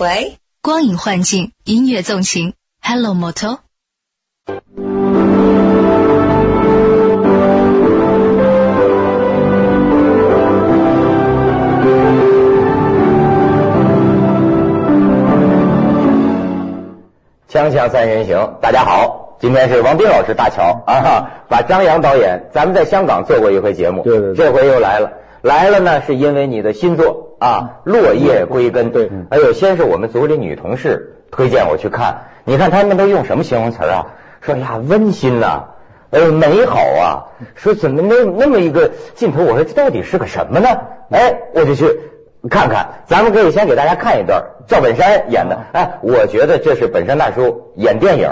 喂，光影幻境，音乐纵情，Hello Moto。锵锵三人行，大家好，今天是王斌老师大乔啊，把张扬导演，咱们在香港做过一回节目，对对对。这回又来了，来了呢是因为你的新作啊，落叶归根，对哎呦，先是我们组里女同事推荐我去看，你看他们都用什么形容词啊？说呀温馨呐、呃美好啊，说怎么那那么一个镜头，我说这到底是个什么呢？哎，我就去看看，咱们可以先给大家看一段赵本山演的，哎，我觉得这是本山大叔演电影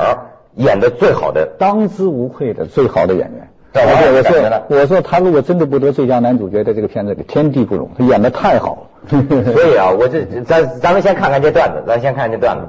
演的最好的。当之无愧的最好的演员。我怎么了说，我说他如果真的不得最佳男主角的这个片子，天地不容，他演的太好了。所以啊，我这咱咱们先看看这段子，咱先看这段子。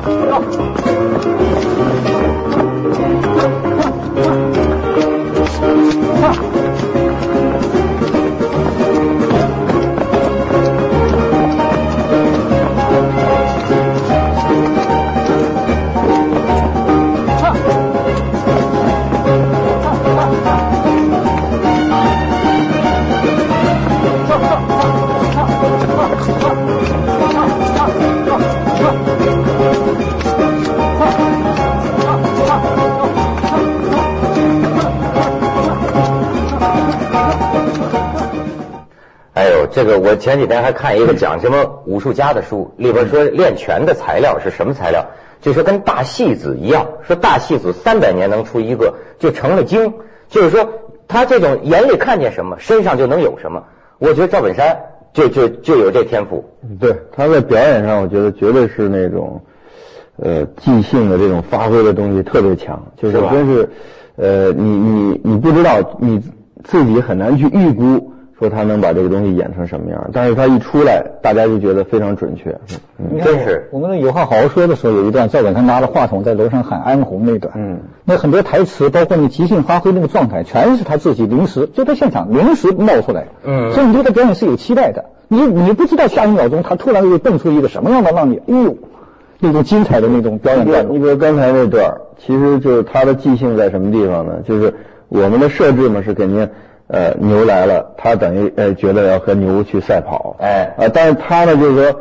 哎我前几天还看一个讲什么武术家的书，里边说练拳的材料是什么材料？就说跟大戏子一样，说大戏子三百年能出一个，就成了精。就是说他这种眼里看见什么，身上就能有什么。我觉得赵本山就就就有这天赋。对，他在表演上，我觉得绝对是那种呃即兴的这种发挥的东西特别强，就是真是呃你你你不知道你自己很难去预估说他能把这个东西演成什么样，但是他一出来，大家就觉得非常准确。嗯。真是。我们的有话好好说的时候，有一段赵本山拿着话筒在楼上喊安红那段，嗯，那很多台词，包括你即兴发挥那个状态，全是他自己临时就在现场临时冒出来的，嗯。所以你对他表演是有期待的，你你不知道下一秒钟他突然又蹦出一个什么样的让你哎呦那种精彩的那种表演段，你比如刚才那段，其实就是他的即兴在什么地方呢？就是我们的设置嘛是肯定呃牛来了，他等于呃觉得要和牛去赛跑，哎啊，但是他呢就是说，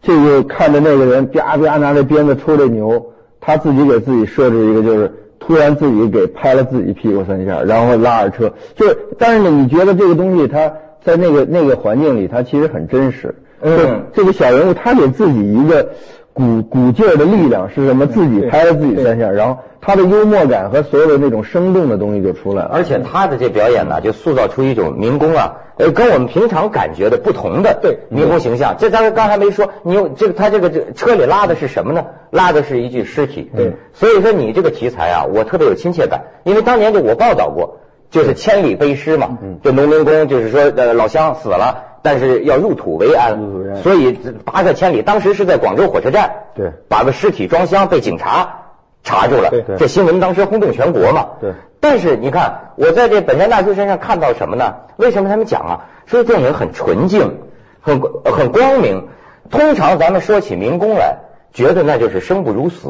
这个看着那个人啪啪拿着鞭子抽这牛，他自己给自己设置一个就是。突然自己给拍了自己屁股三下，然后拉着车，就是，但是呢，你觉得这个东西他在那个那个环境里，他其实很真实。嗯这个小人物他给自己一个鼓鼓劲儿的力量是什么？自己拍了自己三下，然后他的幽默感和所有的那种生动的东西就出来了。而且他的这表演呢，就塑造出一种民工啊，呃，跟我们平常感觉的不同的对民工形象。这咱刚才没说，你有这个他这个这车里拉的是什么呢？拉的是一具尸体。对，所以说你这个题材啊，我特别有亲切感，因为当年就我报道过，就是千里背尸嘛，就农民工就是说呃老乡死了。但是要入土为安，为安。所以跋涉千里，当时是在广州火车站，对。把个尸体装箱被警察查住了，对对。这新闻当时轰动全国嘛，对。但是你看，我在这本山大叔身上看到什么呢？为什么他们讲啊？说电影很纯净，很很光明。通常咱们说起民工来，觉得那就是生不如死，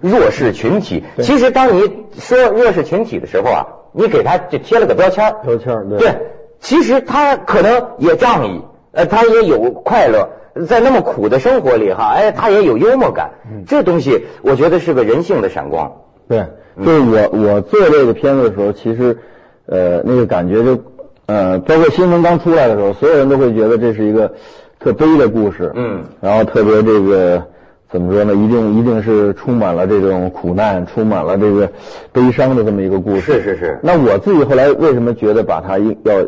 弱势群体。其实当你说弱势群体的时候啊，你给他就贴了个标签儿。标签儿对。对，其实他可能也仗义，呃，他也有快乐。在那么苦的生活里哈，哎，他也有幽默感，这东西我觉得是个人性的闪光。对，就是我我做这个片子的时候，其实呃那个感觉就呃，包括新闻刚出来的时候，所有人都会觉得这是一个特悲的故事，嗯，然后特别这个怎么说呢？一定一定是充满了这种苦难，充满了这个悲伤的这么一个故事。是是是那我自己后来为什么觉得把它要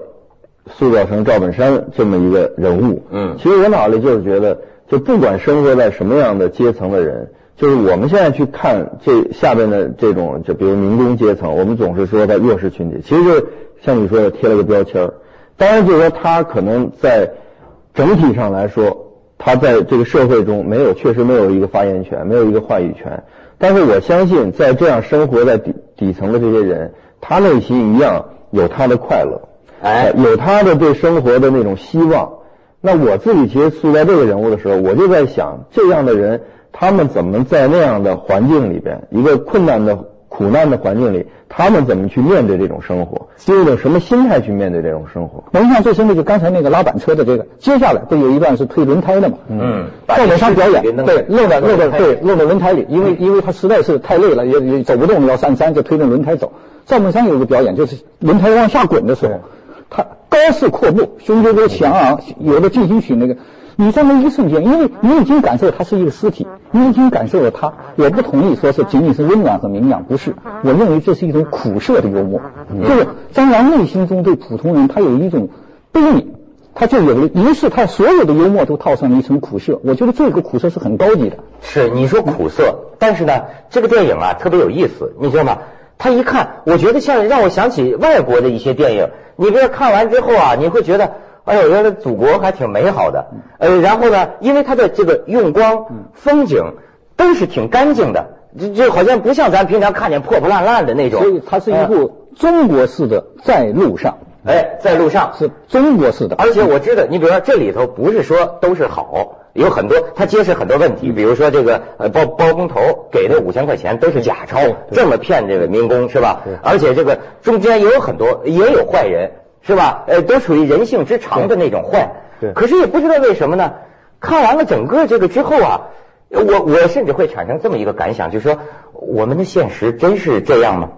塑造成赵本山这么一个人物？嗯其实我脑子里就是觉得，就不管生活在什么样的阶层的人，就是我们现在去看这下边的这种，就比如民工阶层，我们总是说他弱势群体，其实就像你说的贴了个标签儿。当然，就是说他可能在整体上来说，他在这个社会中没有确实没有一个发言权，没有一个话语权。但是我相信，在这样生活在底底层的这些人，他内心一样有他的快乐，哎有他的对生活的那种希望。那我自己其实塑造这个人物的时候，我就在想，这样的人，他们怎么在那样的环境里边，一个困难的、苦难的环境里，他们怎么去面对这种生活，用一种什么心态去面对这种生活？我印象最深的就刚才那个拉板车的这个，接下来不有一段是推轮胎的嘛？嗯赵本山表演对弄漏在漏在对漏在轮胎里，因为因为他实在是太累了，也也走不动，要上山就推着轮胎走。赵本山有一个表演，就是轮胎往下滚的时候，他高势阔步，胸椎都强昂，有的进行曲那个。你在那一瞬间，因为你已经感受他是一个尸体，你已经感受了他。我不同意说是仅仅是温暖和明亮，不是。我认为这是一种苦涩的幽默，就是张扬内心中对普通人他有一种悲悯。他就有了，于是他所有的幽默都套上了一层苦涩。我觉得这个苦涩是很高级的。是你说苦涩，但是呢，这个电影啊特别有意思，你知道吗？他一看，我觉得像让我想起外国的一些电影。你比如看完之后啊，你会觉得，哎呦，原来祖国还挺美好的。呃，然后呢，因为它的这个用光、风景都是挺干净的，这这好像不像咱平常看见破破烂烂的那种。所以它是一部中国式的在路上，哎，在路上是中国式的。而且我知道，你比如说这里头不是说都是好，有很多他揭示很多问题，比如说这个呃包包工头给的五千块钱都是假钞，这么骗这个民工是吧？而且这个中间也有很多也有坏人是吧？呃，都属于人性之常的那种坏。对可是也不知道为什么呢？看完了整个这个之后啊，我我甚至会产生这么一个感想，就是说我们的现实真是这样吗？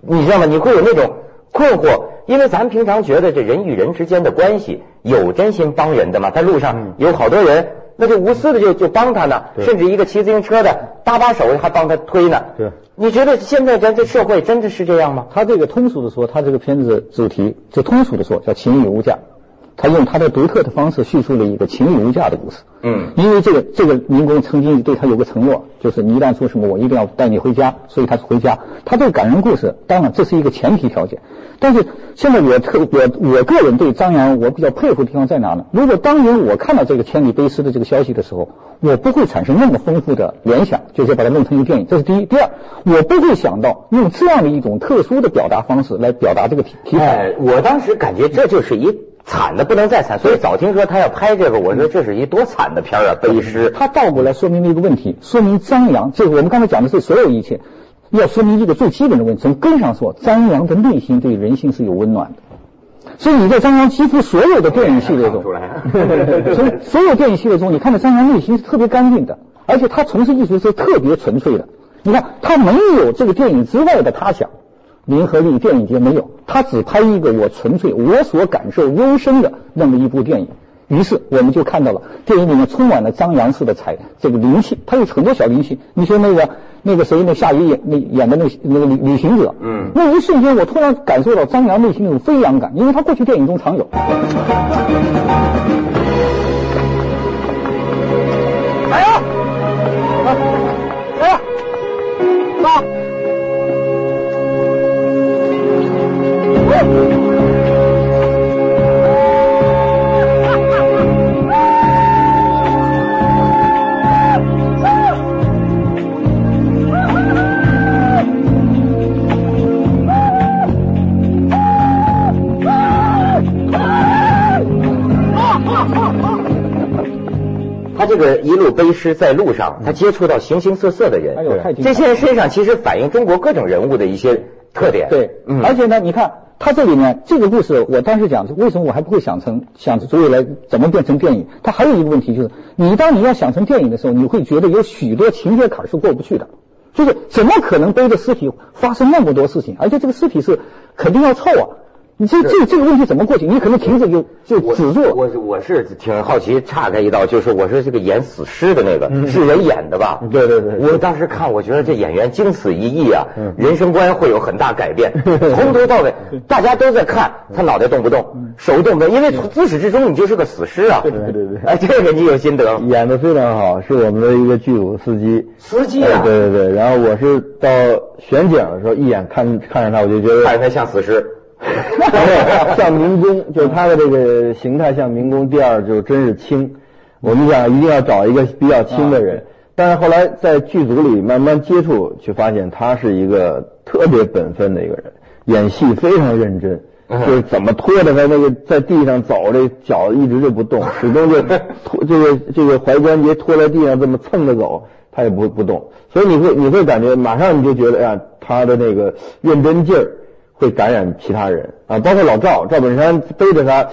你知道吗？你会有那种困惑，因为咱平常觉得这人与人之间的关系有真心帮人的吗？在路上有好多人，那就无私的就就帮他呢，甚至一个骑自行车的搭把手还帮他推呢。对，你觉得现在咱这社会真的是这样吗？他这个通俗的说，他这个片子主题，就通俗的说叫情义无价。他用他的独特的方式叙述了一个情义无价的故事。嗯因为这个这个民工曾经对他有个承诺，就是你一旦说什么，我一定要带你回家，所以他回家。他这个感人故事，当然这是一个前提条件。但是现在我特我我个人对张扬我比较佩服的地方在哪呢？如果当年我看到这个千里悲诗的这个消息的时候，我不会产生那么丰富的联想，就是把它弄成一个电影。这是第一。第二，我不会想到用这样的一种特殊的表达方式来表达这个题题材。哎，我当时感觉这就是一惨的不能再惨，所以早听说他要拍这个，我说这是一多惨的片啊，悲诗。他倒过来说明了一个问题，说明张扬，这个我们刚才讲的是所有一切，要说明一个最基本的问题。从根上说，张扬的内心对人性是有温暖的。所以你在张扬几乎所有的电影系列中所有电影系列中，你看到张扬内心是特别干净的，而且他从事艺术是特别纯粹的。你看他没有这个电影之外的他想，林和利电影节没有，他只拍一个我纯粹我所感受幽深的那么一部电影。于是我们就看到了电影里面充满了张扬式的彩这个灵气，他有很多小灵气。你说那个那个谁，那夏雨演那演的那个那个旅旅行者，嗯那一瞬间我突然感受到张扬内心那种飞扬感，因为他过去电影中常有。来呀！来呀！上！这个一路背诗在路上，他接触到形形色色的人，哎呦太这些人身上其实反映中国各种人物的一些特点。对，嗯，而且呢，你看他这里面这个故事，我当时讲，为什么我还不会想成想出未来怎么变成电影？他还有一个问题就是，你当你要想成电影的时候，你会觉得有许多情节坎是过不去的。就是怎么可能背着尸体发生那么多事情？而且这个尸体是肯定要臭啊，你这这这个问题怎么过去？你可能停止就就只做。我我是挺好奇，岔开一道，就是我说这个演死尸的那个是人演的吧？对对对我当时看，我觉得这演员经此一役啊嗯，人生观会有很大改变。从头到尾，大家都在看他脑袋动不动，手动不动，因为从自始至终你就是个死尸啊。对对对哎，这个你有心得。演的非常好，是我们的一个剧组司机。司机啊哎对对对，然后我是到选景的时候，一眼看看着他，我就觉得看着他像死尸。像民工，就是他的这个形态像民工。第二就是真是轻，我们想一定要找一个比较轻的人，但是后来在剧组里慢慢接触，却发现他是一个特别本分的一个人，演戏非常认真。就是怎么拖着他那个在地上走，这脚一直就不动，始终就拖这个这个踝关节拖在地上这么蹭着走，他也不不动。所以你会你会感觉马上你就觉得呀，他的那个认真劲儿会感染其他人啊，包括老赵赵本山背着他，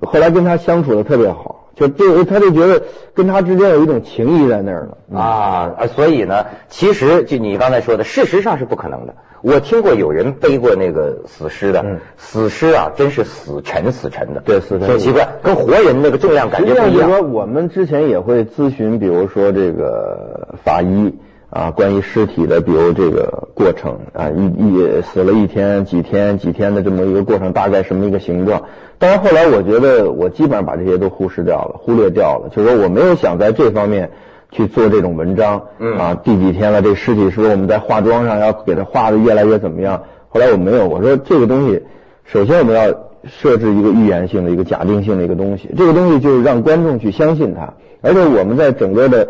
后来跟他相处的特别好，就就他就觉得跟他之间有一种情谊在那儿了。啊，呃所以呢，其实就你刚才说的，事实上是不可能的。我听过有人背过那个死尸的，嗯死尸啊，真是死沉死沉的，对死沉挺奇怪，跟活人那个重量感觉不一样。上就是说，我们之前也会咨询，比如说这个法医啊，关于尸体的，比如这个过程啊，一一死了一天、几天、几天的这么一个过程，大概什么一个形状。但是后来我觉得，我基本上把这些都忽视掉了，忽略掉了，就是说我没有想在这方面。去做这种文章，嗯啊，第几天了？这尸体是不是我们在化妆上要给它画的越来越怎么样？后来我没有，我说这个东西，首先我们要设置一个预言性的一个假定性的一个东西，这个东西就是让观众去相信它，而且我们在整个的呃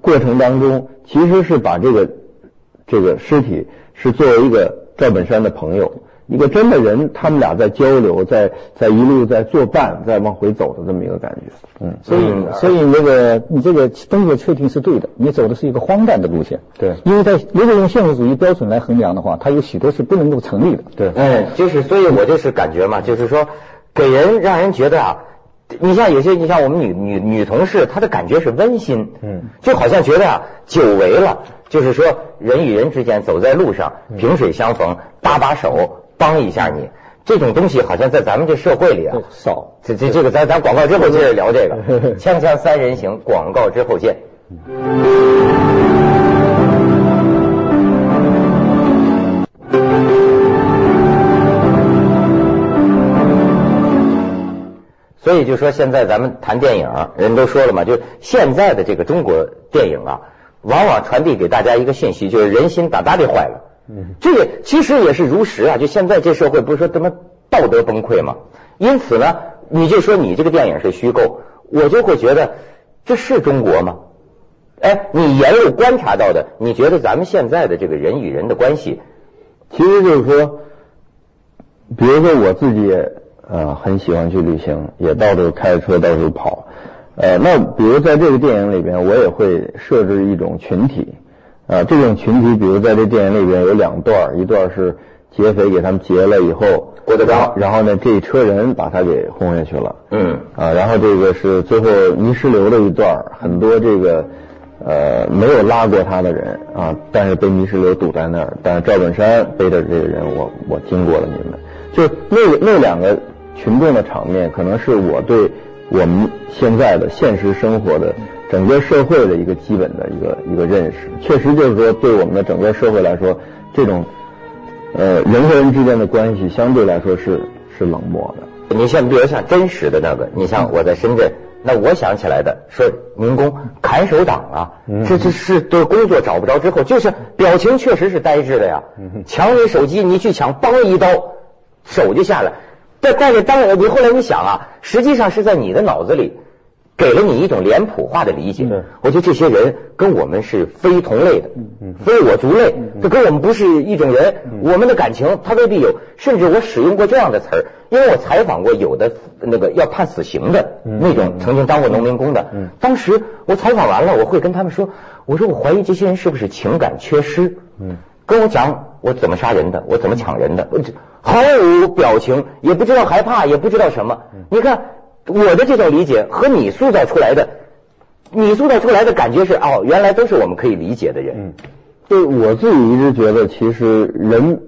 过程当中，其实是把这个这个尸体是作为一个赵本山的朋友，一个真的人，他们俩在交流，在在一路在作伴，在往回走的这么一个感觉，嗯，所以，所以那个你这个东西的确定是对的，你走的是一个荒诞的路线。对因为在如果用现实主义标准来衡量的话，它有许多是不能够成立的。对，哎，就是，所以我就是感觉嘛，就是说，给人让人觉得啊，你像有些，你像我们女女女同事，她的感觉是温馨，嗯，就好像觉得啊，久违了，就是说人与人之间走在路上，萍水相逢，搭把手，帮一下你，这种东西好像在咱们这社会里啊少。这这这个，咱咱广告之后接着聊这个，锵锵三人行，广告之后见。所以就说现在咱们谈电影，人都说了嘛，就现在的这个中国电影啊，往往传递给大家一个信息，就是人心大大的坏了。嗯，这个其实也是如实啊，就现在这社会不是说他妈道德崩溃吗？因此呢，你就说你这个电影是虚构，我就会觉得这是中国吗？哎，你沿路观察到的，你觉得咱们现在的这个人与人的关系，其实就是说，比如说我自己也呃很喜欢去旅行，也到处开着车到处跑。呃，那比如在这个电影里边，我也会设置一种群体。呃，这种群体，比如在这电影里边有两段，一段是劫匪给他们劫了以后，郭德纲然后呢，这一车人把他给轰下去了。嗯啊，然后这个是最后泥石流的一段，很多这个呃没有拉过他的人啊，但是被泥石流堵在那儿。但是赵本山背着这个人，我我经过了你们，就那那两个群众的场面，可能是我对我们现在的现实生活的整个社会的一个基本的一个一个认识。确实就是说，对我们的整个社会来说，这种呃人和人之间的关系相对来说是是冷漠的。你像比如像真实的那个，你像我在深圳，那我想起来的说民工砍手党啊，嗯这这是对工作找不着之后，就是表情确实是呆滞的呀。嗯抢你手机，你去抢，嘣一刀，手就下来。这但是当然，你后来你想啊，实际上是在你的脑子里给了你一种脸谱化的理解对。我觉得这些人跟我们是非同类的嗯，非我族类，这跟我们不是一种人。我们的感情他未必有，甚至我使用过这样的词儿，因为我采访过有的那个要判死刑的嗯那种曾经当过农民工的嗯，当时我采访完了，我会跟他们说，我说我怀疑这些人是不是情感缺失。嗯跟我讲我怎么杀人的，我怎么抢人的，我这毫无表情，也不知道害怕，也不知道什么。你看我的这种理解和你塑造出来的，你塑造出来的感觉是哦，原来都是我们可以理解的人。嗯，就我自己一直觉得，其实人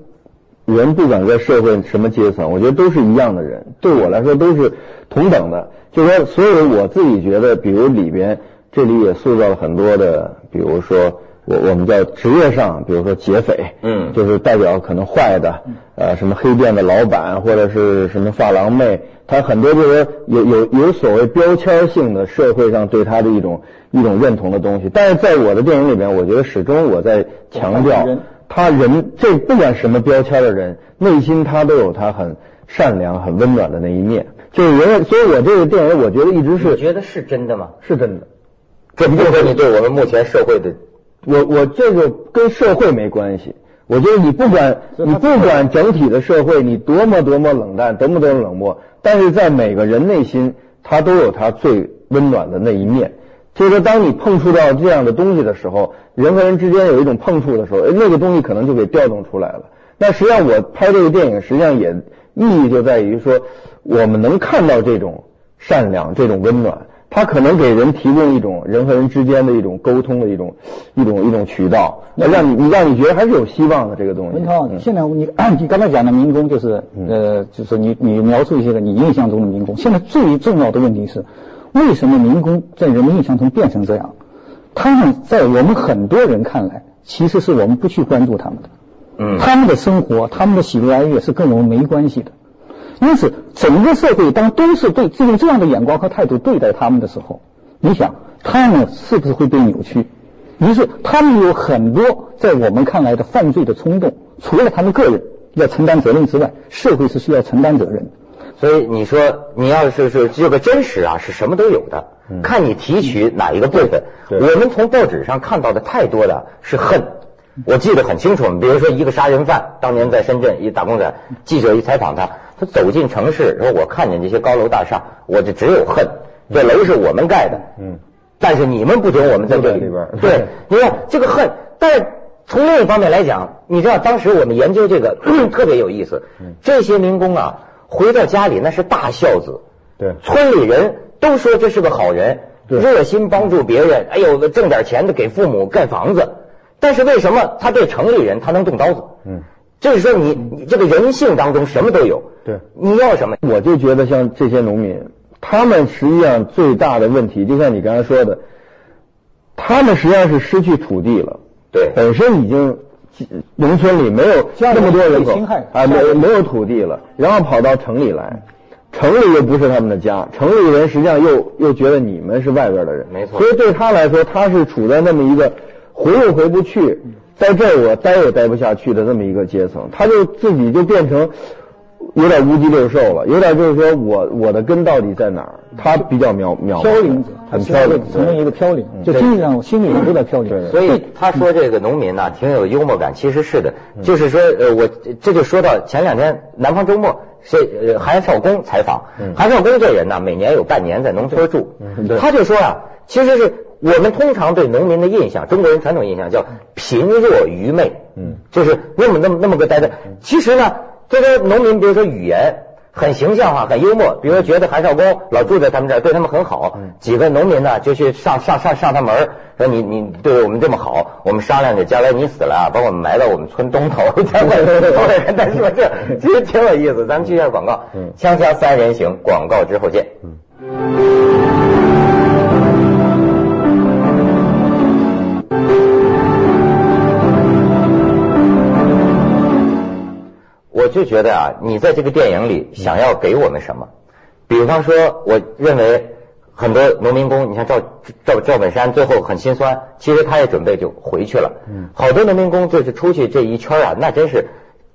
人不管在社会什么阶层，我觉得都是一样的人，对我来说都是同等的。就说所有我自己觉得，比如里边这里也塑造了很多的，比如说我我们叫职业上，比如说劫匪，嗯就是代表可能坏的，呃，什么黑店的老板或者是什么发廊妹，他很多就是有有有所谓标签性的社会上对他的一种一种认同的东西。但是在我的电影里边，我觉得始终我在强调，他人这不管什么标签的人，内心他都有他很善良、很温暖的那一面。就是人，所以我这个电影，我觉得一直你是觉得是真的吗？是真的。这不和你对我们目前社会的我我这个跟社会没关系。我觉得你不管你不管整体的社会你多么多么冷淡，多么多么冷漠，但是在每个人内心，他都有他最温暖的那一面。就是说，当你碰触到这样的东西的时候，人和人之间有一种碰触的时候，哎，那个东西可能就给调动出来了。那实际上，我拍这个电影，实际上也意义就在于说，我们能看到这种善良、这种温暖，它可能给人提供一种人和人之间的一种沟通的一种一种一种渠道，那让你你让你觉得还是有希望的这个东西。文涛，嗯现在你 你刚才讲的民工就是呃，就是你你描述一些个你印象中的民工。现在最重要的问题是，为什么民工在人们印象中变成这样？他们在我们很多人看来，其实是我们不去关注他们的。嗯他们的生活，他们的喜怒哀乐是跟我们没关系的。因此，整个社会当都是对用这样的眼光和态度对待他们的时候，你想他们是不是会被扭曲？于是，他们有很多在我们看来的犯罪的冲动，除了他们个人要承担责任之外，社会是需要承担责任的。所以你说你要是是这个真实啊，是什么都有的，看你提取哪一个部分。对我们从报纸上看到的太多的是恨，我记得很清楚。比如说一个杀人犯，当年在深圳一打工仔，记者一采访他，他走进城市，说我看见这些高楼大厦，我就只有恨，这楼是我们盖的，嗯，但是你们不准我们在这里。边对，你看这个恨，但是从另一方面来讲，你知道当时我们研究这个 特别有意思，这些民工啊回到家里那是大孝子，对。村里人都说这是个好人，热心帮助别人，哎呦挣点钱的给父母盖房子，但是为什么他对城里人他能动刀子？嗯，就是说你你这个人性当中什么都有，对。你要什么？我就觉得像这些农民，他们实际上最大的问题，就像你刚才说的，他们实际上是失去土地了。对。本身已经农村里没有那么多人口啊，没没有土地了，然后跑到城里来，城里又不是他们的家，城里人实际上又又觉得你们是外边的人，没错。所以对他来说，他是处在那么一个回又回不去，在这儿我待也待不下去的这么一个阶层，他就自己就变成。有点无鸡六兽了，有点就是说我我的根到底在哪儿？他比较渺渺茫飘零者，他很飘零，成为一个飘零，就心理上、心理上都在飘零。所以他说这个农民呢、挺有幽默感，其实是的，就是说，呃，我这就说到前两天南方周末是呃韩少功采访，韩少功这人呢，每年有半年在农村住，他就说啊，其实是我们通常对农民的印象，中国人传统印象叫贫弱愚昧，嗯，就是那么那么那么个呆呆。其实呢，这个农民，比如说语言。很形象化，很幽默。比如说，觉得韩少功老住在他们这儿，对他们很好。几个农民呢，就去上上上上他门儿说你你对我们这么好，我们商量着将来你死了啊，把我们埋到我们村东头。结果后来人家说这其实挺有意思。咱们去一下广告，嗯锵锵三人行，广告之后见。我就觉得啊，你在这个电影里想要给我们什么？比方说，我认为很多农民工，你像赵赵赵本山最后很心酸，其实他也准备就回去了。嗯好多农民工就是出去这一圈啊，那真是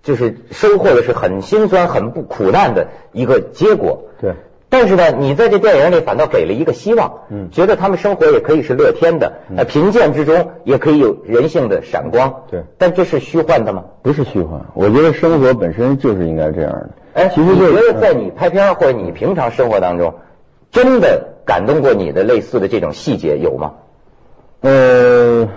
就是收获的是很心酸、很不苦难的一个结果。对。但是呢，你在这电影里反倒给了一个希望，嗯觉得他们生活也可以是乐天的，呃，贫贱之中也可以有人性的闪光。对但这是虚幻的吗？不是虚幻，我觉得生活本身就是应该这样的。哎，其实就你觉得在你拍片或者你平常生活当中，真的感动过你的类似的这种细节有吗？呃，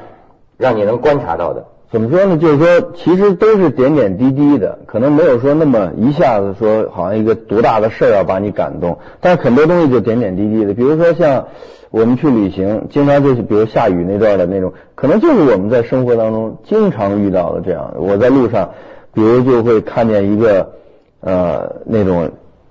让你能观察到的？怎么说呢？就是说，其实都是点点滴滴的，可能没有说那么一下子说好像一个多大的事儿要把你感动，但是很多东西就点点滴滴的。比如说像我们去旅行，经常就是比如下雨那段的那种，可能就是我们在生活当中经常遇到的这样。我在路上比如就会看见一个呃那种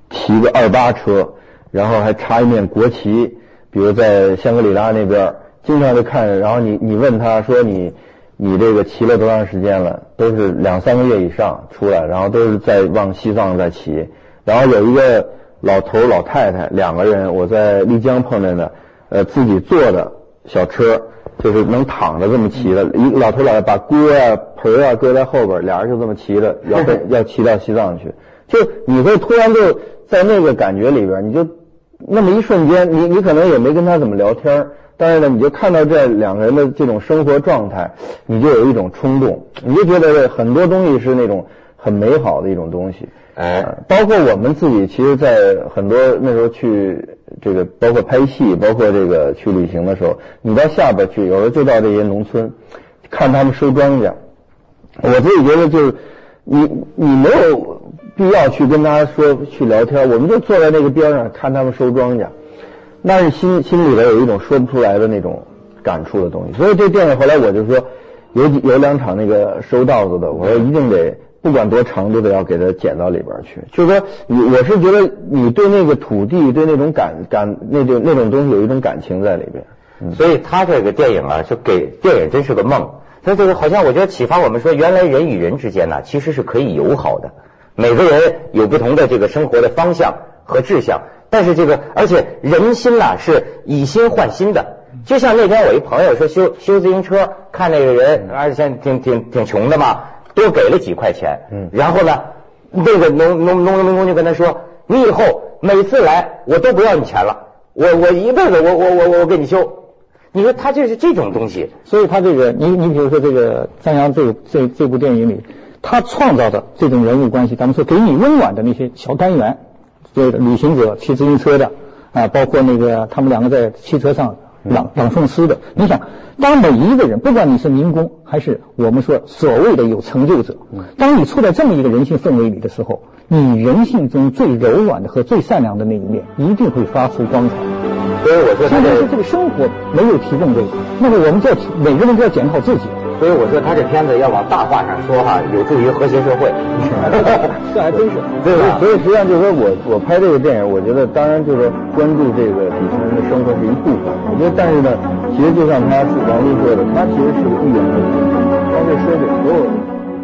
骑个二八车，然后还插一面国旗，比如在香格里拉那边，经常就看，然后你你问他说你你这个骑了多长时间了，都是两三个月以上出来，然后都是在往西藏在骑，然后有一个老头老太太两个人，我在丽江碰见的，呃自己坐的小车。就是能躺着这么骑的，一老头老太把锅啊盆啊搁在后边，俩人就这么骑着，要 要骑到西藏去。就你会突然就在那个感觉里边，你就那么一瞬间，你你可能也没跟他怎么聊天，但是呢，你就看到这两个人的这种生活状态，你就有一种冲动，你就觉得很多东西是那种很美好的一种东西。哎，包括我们自己，其实，在很多那时候去这个，包括拍戏，包括这个去旅行的时候，你到下边去，有时候就到这些农村，看他们收庄稼。我自己觉得，就是你你没有必要去跟他说去聊天，我们就坐在那个边上看他们收庄稼，那是心心里边有一种说不出来的那种感触的东西。所以这电影后来我就说，有有两场那个收稻子的，我说一定得。不管多长，都得要给它剪到里边去。就是说，你我是觉得你对那个土地，对那种感感，那种那种东西有一种感情在里边。所以他这个电影啊，就给电影真是个梦。他这个好像我觉得启发我们说，原来人与人之间呢，其实是可以友好的。每个人有不同的这个生活的方向和志向，但是这个而且人心呐是以心换心的。就像那天我一朋友说修修自行车，看那个人，而且现在挺挺挺穷的嘛。多给了几块钱，嗯，然后呢，那个农农农民工就跟他说：“你以后每次来，我都不要你钱了，我我一辈子我我我我给你修。”你说他就是这种东西，所以他这个，你你比如说这个张扬这这这部电影里，他创造的这种人物关系，咱们说给你温暖的那些小单元，这个旅行者骑自行车的啊，包括那个他们两个在汽车上。朗朗诵诗的，你想，当每一个人，不管你是民工还是我们说所谓的有成就者，当你处在这么一个人性氛围里的时候，你人性中最柔软的和最善良的那一面一定会发出光彩。所以我说，现在是这个生活没有提供这个，那么我们就要每个人都要检讨自己。所以我说他这片子要往大话上说哈，有助于和谐社会。这还真是。所以，所以实际上就是说我我拍这个电影，我觉得当然就是关注这个底层人的生活是一部分。我觉得，但是呢，其实就像他王斌说的，他其实是个寓言的，他是说给所有。